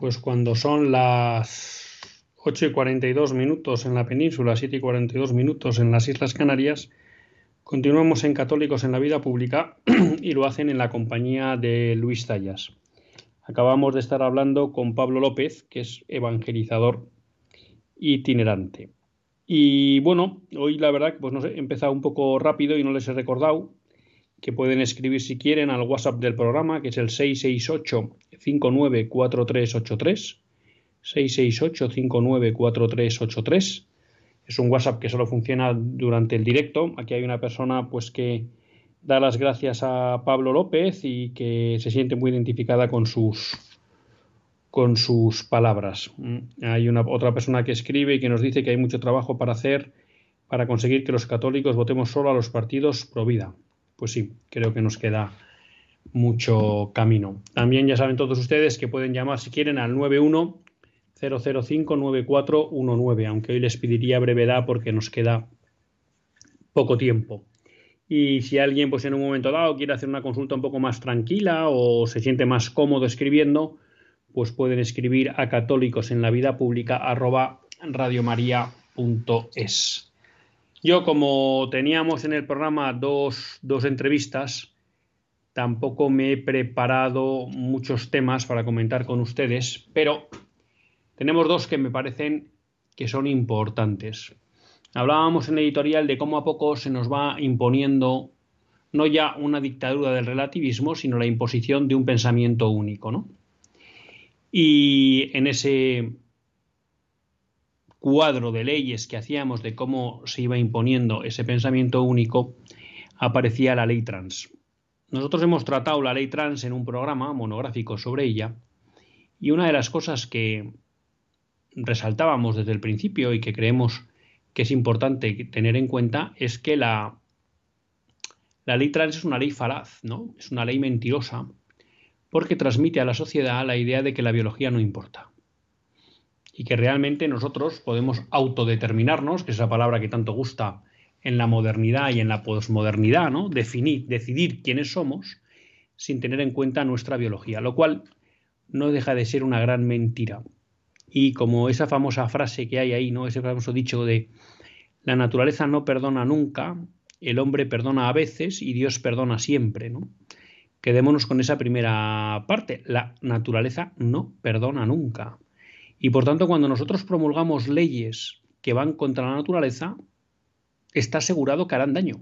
[SPEAKER 1] Pues cuando son las 8 y 42 minutos en la península, 7 y 42 minutos en las Islas Canarias, continuamos en Católicos en la Vida Pública y lo hacen en la compañía de Luis Tallas. Acabamos de estar hablando con Pablo López, que es evangelizador itinerante. Y bueno, hoy la verdad pues no sé, he empezado un poco rápido y no les he recordado que pueden escribir si quieren al WhatsApp del programa, que es el 668 594383 668 594383 es un WhatsApp que solo funciona durante el directo. Aquí hay una persona pues que da las gracias a Pablo López y que se siente muy identificada con sus con sus palabras. Mm, hay una otra persona que escribe y que nos dice que hay mucho trabajo para hacer para conseguir que los católicos votemos solo a los partidos pro vida. Pues sí, creo que nos queda mucho camino. También ya saben todos ustedes que pueden llamar si quieren al 91 005 9419, aunque hoy les pediría brevedad porque nos queda poco tiempo. Y si alguien pues en un momento dado quiere hacer una consulta un poco más tranquila o se siente más cómodo escribiendo, pues pueden escribir a católicos en la vida pública arroba tampoco me he preparado muchos temas para comentar con ustedes, pero tenemos dos que me parecen que son importantes. Hablábamos en el editorial de cómo a poco se nos va imponiendo no ya una dictadura del relativismo, sino la imposición de un pensamiento único, ¿no? Y en ese cuadro de leyes que hacíamos de cómo se iba imponiendo ese pensamiento único, aparecía la ley trans. Nosotros hemos tratado la ley trans en un programa monográfico sobre ella y una de las cosas que resaltábamos desde el principio y que creemos que es importante tener en cuenta es que la, la ley trans es una ley falaz, ¿no? Es una ley mentirosa porque transmite a la sociedad la idea de que la biología no importa y que realmente nosotros podemos autodeterminarnos, que es la palabra que tanto gusta en la modernidad y en la posmodernidad, ¿no? Definir, decidir quiénes somos sin tener en cuenta nuestra biología, lo cual no deja de ser una gran mentira. Y como esa famosa frase que hay ahí, ¿no? Ese famoso dicho de la naturaleza no perdona nunca, el hombre perdona a veces y Dios perdona siempre, ¿no? Quedémonos con esa primera parte. La naturaleza no perdona nunca. Y por tanto, cuando nosotros promulgamos leyes que van contra la naturaleza, está asegurado que harán daño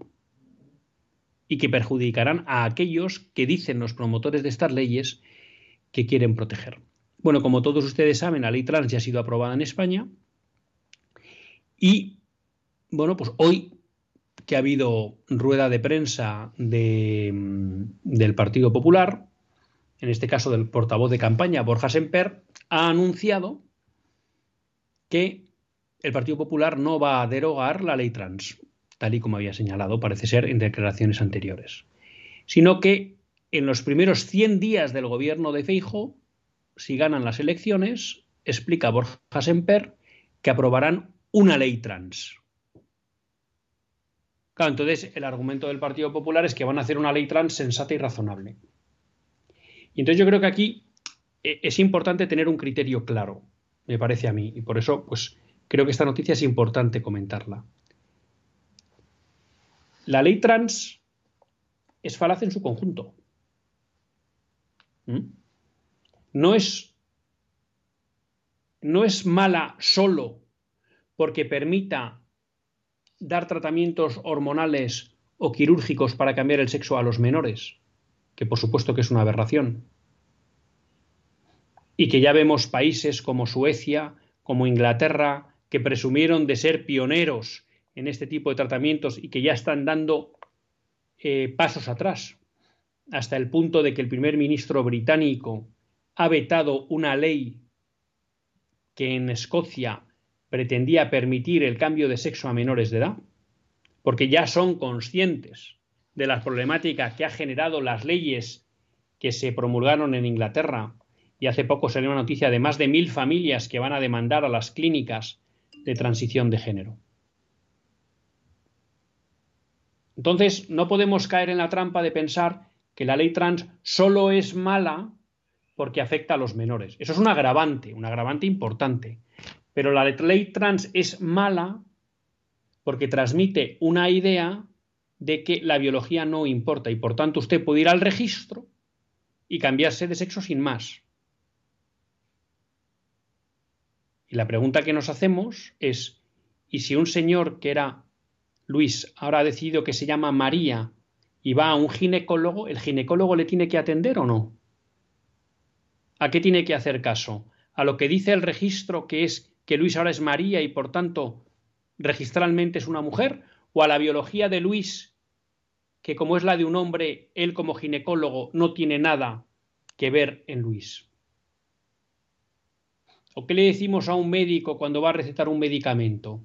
[SPEAKER 1] y que perjudicarán a aquellos que dicen los promotores de estas leyes que quieren proteger. Bueno, como todos ustedes saben, la ley trans ya ha sido aprobada en España y, bueno, pues hoy que ha habido rueda de prensa del Partido Popular, en este caso del portavoz de campaña Borja Semper, ha anunciado que el Partido Popular no va a derogar la ley trans, tal y como había señalado, parece ser, en declaraciones anteriores, sino que en los primeros 100 días del gobierno de Feijo, si ganan las elecciones, explica Borja Semper que aprobarán una ley trans. Claro, entonces el argumento del Partido Popular es que van a hacer una ley trans sensata y razonable. Y entonces yo creo que aquí eh, es importante tener un criterio claro, me parece a mí, y por eso pues creo que esta noticia es importante comentarla. La ley trans es falaz en su conjunto. ¿Mm? No es, no es mala solo porque permita dar tratamientos hormonales o quirúrgicos para cambiar el sexo a los menores, que por supuesto que es una aberración. Y que ya vemos países como Suecia, como Inglaterra, que presumieron de ser pioneros en este tipo de tratamientos y que ya están dando eh, pasos atrás, hasta el punto de que el primer ministro británico ha vetado una ley que en Escocia pretendía permitir el cambio de sexo a menores de edad, porque ya son conscientes de las problemáticas que ha generado las leyes que se promulgaron en Inglaterra y hace poco salió una noticia de más de mil familias que van a demandar a las clínicas de transición de género. Entonces, no podemos caer en la trampa de pensar que la ley trans solo es mala porque afecta a los menores. Eso es un agravante, un agravante importante. Pero la ley trans es mala porque transmite una idea de que la biología no importa y por tanto usted puede ir al registro y cambiarse de sexo sin más. Y la pregunta que nos hacemos es, ¿y si un señor que era Luis ahora ha decidido que se llama María y va a un ginecólogo, ¿el ginecólogo le tiene que atender o no? ¿A qué tiene que hacer caso? ¿A lo que dice el registro que es que Luis ahora es María y por tanto registralmente es una mujer? ¿O a la biología de Luis que como es la de un hombre, él como ginecólogo no tiene nada que ver en Luis? ¿O qué le decimos a un médico cuando va a recetar un medicamento?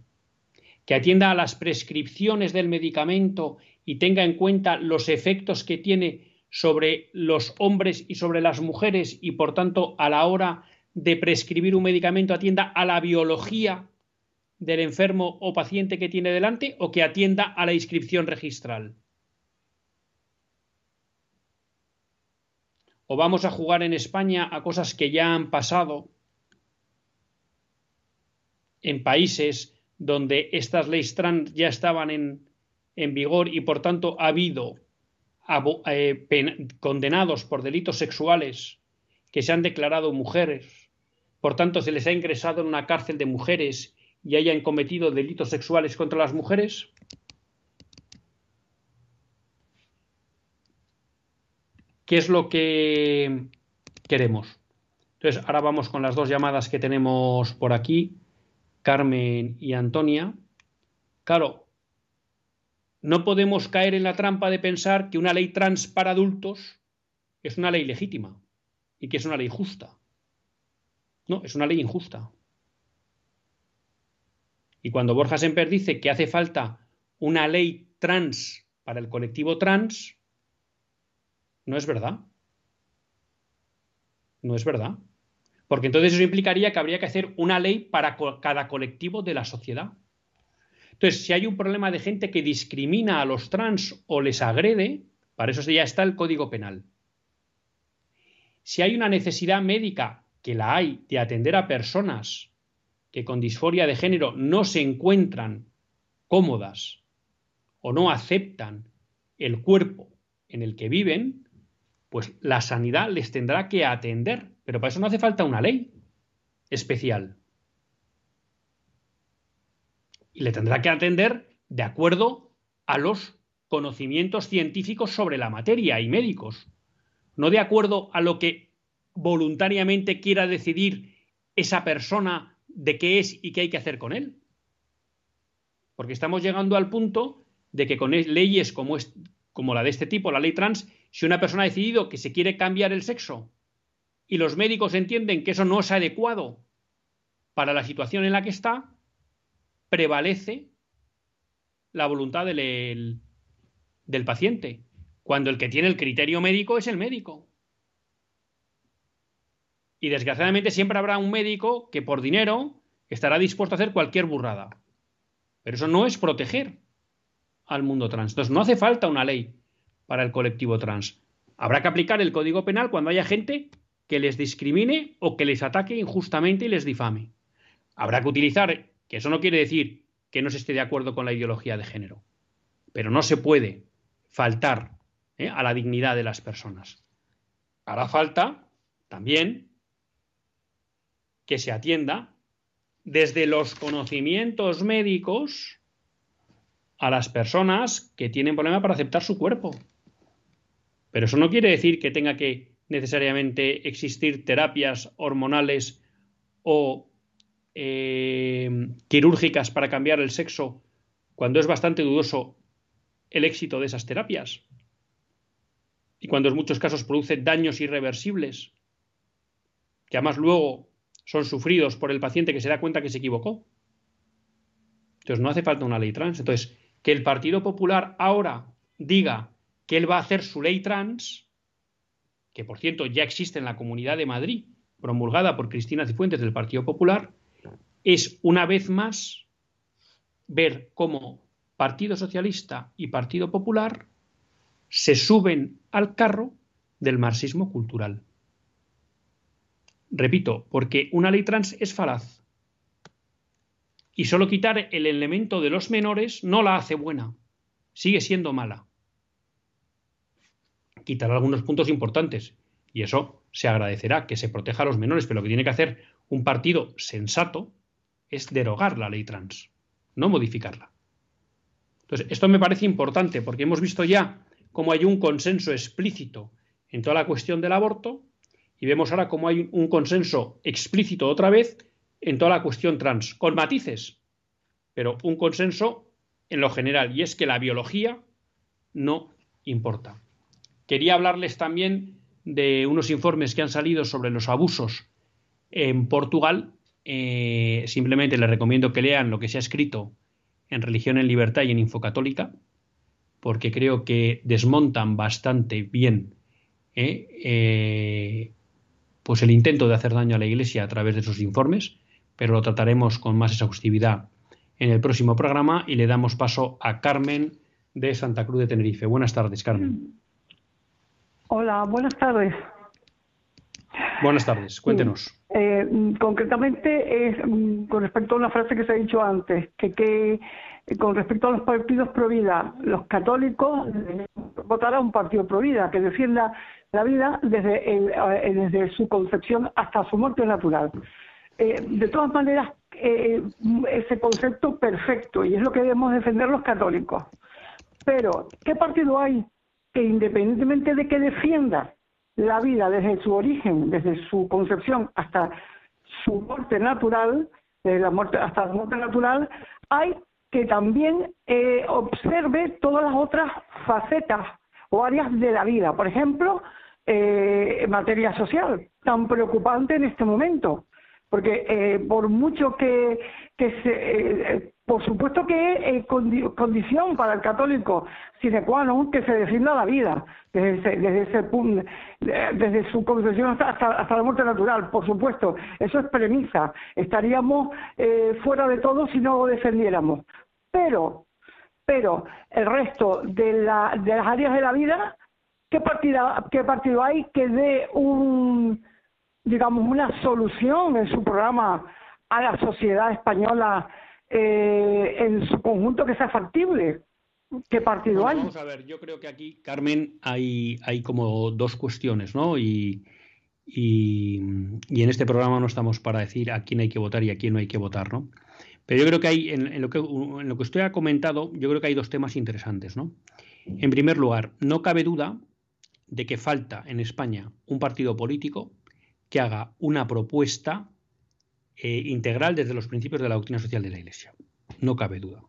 [SPEAKER 1] Que atienda a las prescripciones del medicamento y tenga en cuenta los efectos que tiene sobre los hombres y sobre las mujeres y por tanto a la hora de prescribir un medicamento atienda a la biología del enfermo o paciente que tiene delante o que atienda a la inscripción registral. O vamos a jugar en España a cosas que ya han pasado en países donde estas leyes trans ya estaban en, en vigor y por tanto ha habido eh, condenados por delitos sexuales que se han declarado mujeres, por tanto se les ha ingresado en una cárcel de mujeres y hayan cometido delitos sexuales contra las mujeres? ¿Qué es lo que queremos? Entonces, ahora vamos con las dos llamadas que tenemos por aquí, Carmen y Antonia. Claro, no podemos caer en la trampa de pensar que una ley trans para adultos es una ley legítima y que es una ley justa. No, es una ley injusta. Y cuando Borja Semper dice que hace falta una ley trans para el colectivo trans, no es verdad. No es verdad. Porque entonces eso implicaría que habría que hacer una ley para cada colectivo de la sociedad. Entonces, si hay un problema de gente que discrimina a los trans o les agrede, para eso ya está el Código Penal. Si hay una necesidad médica, que la hay, de atender a personas que con disforia de género no se encuentran cómodas o no aceptan el cuerpo en el que viven, pues la sanidad les tendrá que atender. Pero para eso no hace falta una ley especial y le tendrá que atender de acuerdo a los conocimientos científicos sobre la materia y médicos, no de acuerdo a lo que voluntariamente quiera decidir esa persona de qué es y qué hay que hacer con él. Porque estamos llegando al punto de que con leyes como, la de este tipo, la ley trans, si una persona ha decidido que se quiere cambiar el sexo y los médicos entienden que eso no es adecuado para la situación en la que está, prevalece la voluntad del, del paciente, cuando el que tiene el criterio médico es el médico. Y desgraciadamente siempre habrá un médico que por dinero estará dispuesto a hacer cualquier burrada. Pero eso no es proteger al mundo trans. Entonces no hace falta una ley para el colectivo trans. Habrá que aplicar el Código Penal cuando haya gente que les discrimine o que les ataque injustamente y les difame. Habrá que utilizar que eso no quiere decir que no se esté de acuerdo con la ideología de género, pero no se puede faltar ¿eh? a la dignidad de las personas. Hará falta también que se atienda desde los conocimientos médicos a las personas que tienen problema para aceptar su cuerpo. Pero eso no quiere decir que tenga que necesariamente existir terapias hormonales o eh, quirúrgicas para cambiar el sexo cuando es bastante dudoso el éxito de esas terapias y cuando en muchos casos produce daños irreversibles que además luego son sufridos por el paciente que se da cuenta que se equivocó. Entonces no hace falta una ley trans. Entonces, que el Partido Popular ahora diga que él va a hacer su ley trans, que por cierto ya existe en la Comunidad de Madrid, promulgada por Cristina Cifuentes del Partido Popular, es una vez más ver cómo Partido Socialista y Partido Popular se suben al carro del marxismo cultural. Repito, porque una ley trans es falaz. Y solo quitar el elemento de los menores no la hace buena, sigue siendo mala. Quitar algunos puntos importantes, y eso se agradecerá, que se proteja a los menores, pero lo que tiene que hacer un partido sensato es derogar la ley trans, no modificarla. Entonces, esto me parece importante porque hemos visto ya cómo hay un consenso explícito en toda la cuestión del aborto y vemos ahora cómo hay un consenso explícito otra vez en toda la cuestión trans, con matices, pero un consenso en lo general, y es que la biología no importa. Quería hablarles también de unos informes que han salido sobre los abusos en Portugal eh, simplemente les recomiendo que lean lo que se ha escrito en Religión en Libertad y en Infocatólica, porque creo que desmontan bastante bien eh, eh, pues el intento de hacer daño a la Iglesia a través de sus informes, pero lo trataremos con más exhaustividad en el próximo programa y le damos paso a Carmen de Santa Cruz de Tenerife. Buenas tardes, Carmen.
[SPEAKER 6] Hola, buenas tardes.
[SPEAKER 1] Buenas tardes, cuéntenos.
[SPEAKER 6] Eh, concretamente, es mm, con respecto a una frase que se ha dicho antes, que, que eh, con respecto a los partidos pro vida, los católicos, votar a un partido pro vida, que defienda la vida desde, eh, desde su concepción hasta su muerte natural. Eh, de todas maneras, eh, ese concepto perfecto, y es lo que debemos defender los católicos. Pero, ¿qué partido hay que independientemente de que defienda la vida desde su origen, desde su concepción hasta su muerte natural, hasta la muerte natural, hay que también eh, observe todas las otras facetas o áreas de la vida. Por ejemplo, eh, materia social, tan preocupante en este momento. Porque eh, por mucho que, que se, eh, por supuesto que es condición para el católico sine qua non que se defienda la vida desde ese, desde ese punto, desde su concepción hasta, hasta, la muerte natural, por supuesto, eso es premisa. Estaríamos eh, fuera de todo si no lo defendiéramos. Pero, pero el resto de, la, de las áreas de la vida, ¿qué, partida, ¿qué partido hay que dé un, digamos, una solución en su programa a la sociedad española eh, en su conjunto que sea factible? ¿Qué partido hay?
[SPEAKER 1] Vamos a ver, yo creo que aquí, Carmen, hay, hay como dos cuestiones, ¿no? Y, y, y, en este programa no estamos para decir a quién hay que votar y a quién no hay que votar, ¿no? Pero yo creo que hay, en, lo, que, en lo que usted ha comentado, yo creo que hay dos temas interesantes, ¿no? En primer lugar, no cabe duda de que falta en España un partido político que haga una propuesta eh, integral desde los principios de la doctrina social de la Iglesia. No cabe duda.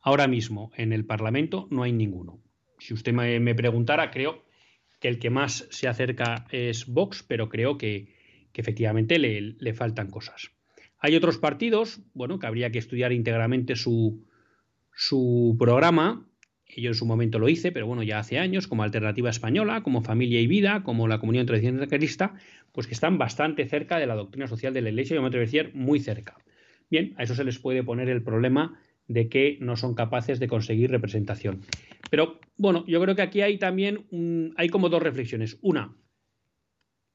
[SPEAKER 1] Ahora mismo en el Parlamento no hay ninguno. Si usted me, preguntara, creo que el que más se acerca es Vox, pero creo que, que efectivamente le, le faltan cosas. Hay otros partidos, bueno, que habría que estudiar íntegramente su, su programa. Yo en su momento lo hice, pero bueno, ya hace años, como Alternativa Española, como Familia y Vida, como la Comunión Tradicional Crista, pues que están bastante cerca de la doctrina social de la Iglesia, yo me atrevo a decir muy cerca. Bien, a eso se les puede poner el problema de que no son capaces de conseguir representación. Pero bueno, yo creo que aquí hay también hay como dos reflexiones. Una,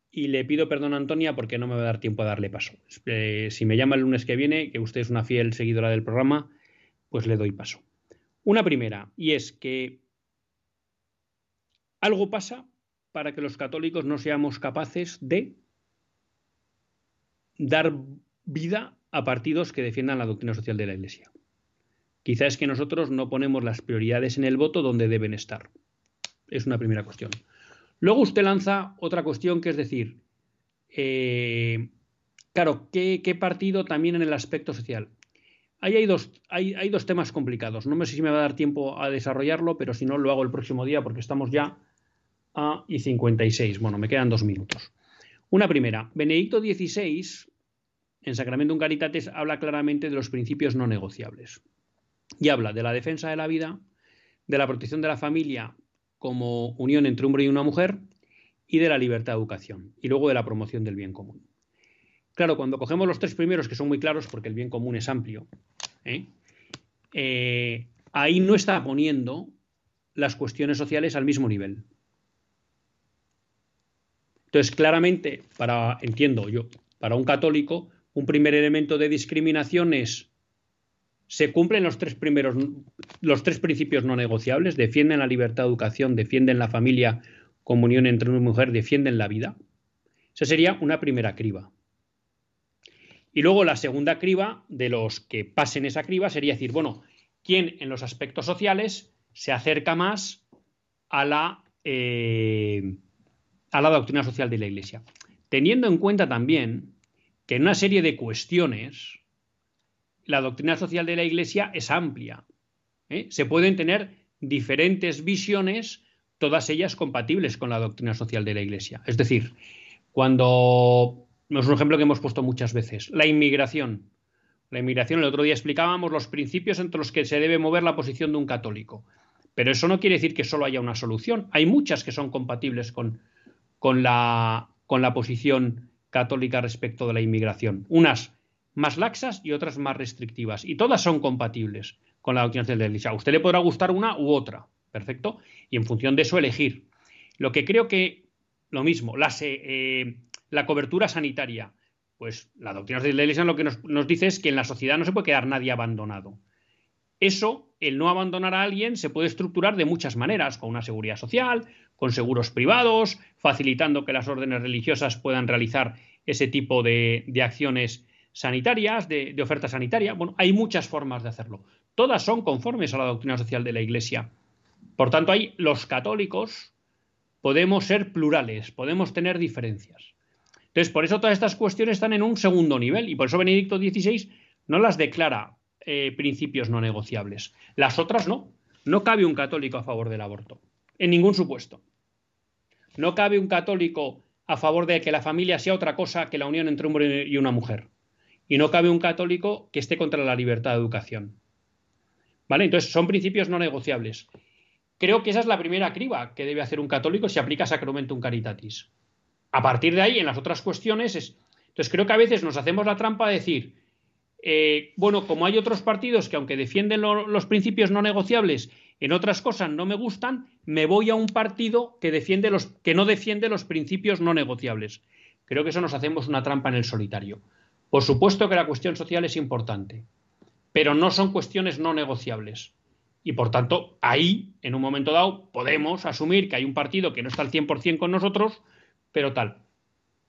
[SPEAKER 1] y le pido perdón a Antonia porque no me va a dar tiempo a darle paso. Eh, si me llama el lunes que viene, que usted es una fiel seguidora del programa, pues le doy paso. Una primera, y es que algo pasa para que los católicos no seamos capaces de dar vida a partidos que defiendan la doctrina social de la Iglesia. Quizás es que nosotros no ponemos las prioridades en el voto donde deben estar. Es una primera cuestión. Luego usted lanza otra cuestión que es decir, eh, claro, ¿qué, partido también en el aspecto social? Ahí hay dos, hay dos temas complicados. No sé si me va a dar tiempo a desarrollarlo, pero si no, lo hago el próximo día porque estamos ya a y 56. Bueno, me quedan dos minutos. Una primera, Benedicto XVI, en Sacramento Caritates, habla claramente de los principios no negociables. Y habla de la defensa de la vida, de la protección de la familia como unión entre un hombre y una mujer y de la libertad de educación y luego de la promoción del bien común. Claro, cuando cogemos los tres primeros, que son muy claros porque el bien común es amplio, ¿eh? Eh, ahí no está poniendo las cuestiones sociales al mismo nivel. Entonces, claramente, para, entiendo yo, para un católico, un primer elemento de discriminación es se cumplen los tres primeros, los tres principios no negociables, defienden la libertad de educación, defienden la familia, comunión entre una mujer, defienden la vida. Esa sería una primera criba. Y luego la segunda criba de los que pasen esa criba sería decir, bueno, ¿quién en los aspectos sociales se acerca más a la, eh, a la doctrina social de la Iglesia? Teniendo en cuenta también que en una serie de cuestiones, la doctrina social de la Iglesia es amplia. ¿eh? Se pueden tener diferentes visiones, todas ellas compatibles con la doctrina social de la Iglesia. Es decir, cuando, es un ejemplo que hemos puesto muchas veces, la inmigración. La inmigración, el otro día explicábamos los principios entre los que se debe mover la posición de un católico. Pero eso no quiere decir que solo haya una solución. Hay muchas que son compatibles con, con, la, con la posición católica respecto de la inmigración. Unas más laxas y otras más restrictivas. Y todas son compatibles con la doctrina de la Iglesia. A usted le podrá gustar una u otra, ¿perfecto? Y en función de eso elegir. Lo que creo que, lo mismo, la, eh, la cobertura sanitaria. Pues la doctrina de la Iglesia lo que nos, nos, dice es que en la sociedad no se puede quedar nadie abandonado. eso, el no abandonar a alguien, se puede estructurar de muchas maneras, con una seguridad social, con seguros privados, facilitando que las órdenes religiosas puedan realizar ese tipo de, acciones sanitarias, de, oferta sanitaria. Bueno, hay muchas formas de hacerlo. Todas son conformes a la doctrina social de la Iglesia. Por tanto, ahí los católicos podemos ser plurales, podemos tener diferencias. Entonces, por eso todas estas cuestiones están en un segundo nivel y por eso Benedicto XVI no las declara eh, principios no negociables. Las otras no. No cabe un católico a favor del aborto, en ningún supuesto. No cabe un católico a favor de que la familia sea otra cosa que la unión entre un hombre y una mujer. Y no cabe un católico que esté contra la libertad de educación. ¿Vale? Entonces, son principios no negociables. Creo que esa es la primera criba que debe hacer un católico si aplica Sacramentum Caritatis. A partir de ahí, en las otras cuestiones, es... entonces creo que a veces nos hacemos la trampa de decir, eh, bueno, como hay otros partidos que aunque defienden los principios no negociables, en otras cosas no me gustan, me voy a un partido que, defiende los, que no defiende los principios no negociables. Creo que eso nos hacemos una trampa en el solitario. Por supuesto que la cuestión social es importante, pero no son cuestiones no negociables. Y por tanto, ahí, en un momento dado, podemos asumir que hay un partido que no está al 100% con nosotros, pero tal.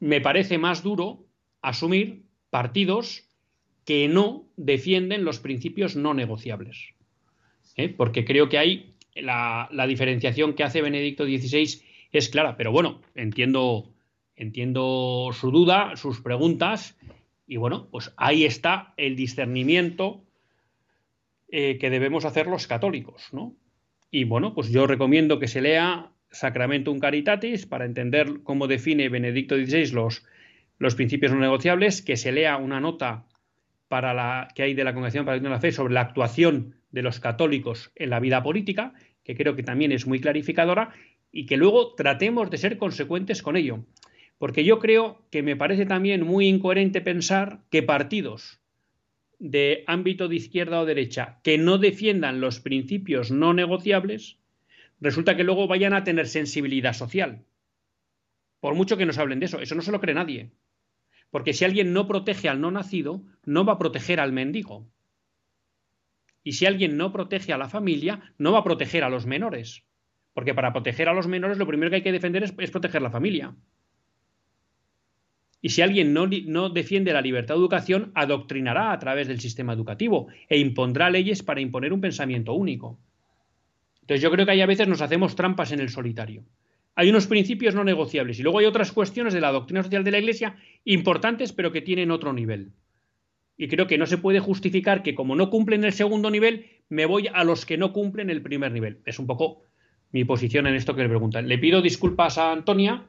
[SPEAKER 1] Me parece más duro asumir partidos que no defienden los principios no negociables. ¿Eh? Porque creo que ahí la, diferenciación que hace Benedicto XVI es clara. Pero bueno, entiendo, entiendo su duda, sus preguntas, y bueno, pues ahí está el discernimiento eh, que debemos hacer los católicos, ¿no? Y bueno, pues yo recomiendo que se lea Sacramentum Caritatis para entender cómo define Benedicto XVI los, los principios no negociables, que se lea una nota para la, que hay de la Congregación para la Fe sobre la actuación de los católicos en la vida política, que creo que también es muy clarificadora, y que luego tratemos de ser consecuentes con ello. Porque yo creo que me parece también muy incoherente pensar que partidos de ámbito de izquierda o derecha que no defiendan los principios no negociables, resulta que luego vayan a tener sensibilidad social. Por mucho que nos hablen de eso, eso no se lo cree nadie. Porque si alguien no protege al no nacido, no va a proteger al mendigo. Y si alguien no protege a la familia, no va a proteger a los menores. Porque para proteger a los menores lo primero que hay que defender es, proteger la familia. Y si alguien no, no, defiende la libertad de educación, adoctrinará a través del sistema educativo e impondrá leyes para imponer un pensamiento único. Entonces yo creo que ahí a veces nos hacemos trampas en el solitario hay unos principios no negociables y luego hay otras cuestiones de la doctrina social de la Iglesia importantes pero que tienen otro nivel. Y creo que no se puede justificar que como no cumplen el segundo nivel, me voy a los que no cumplen el primer nivel. Es un poco mi posición en esto que le preguntan. Le pido disculpas a Antonia.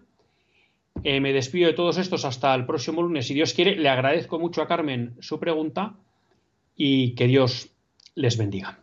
[SPEAKER 1] Eh, me despido de todos estos hasta el próximo lunes. Si Dios quiere, le agradezco mucho a Carmen su pregunta y que Dios les bendiga.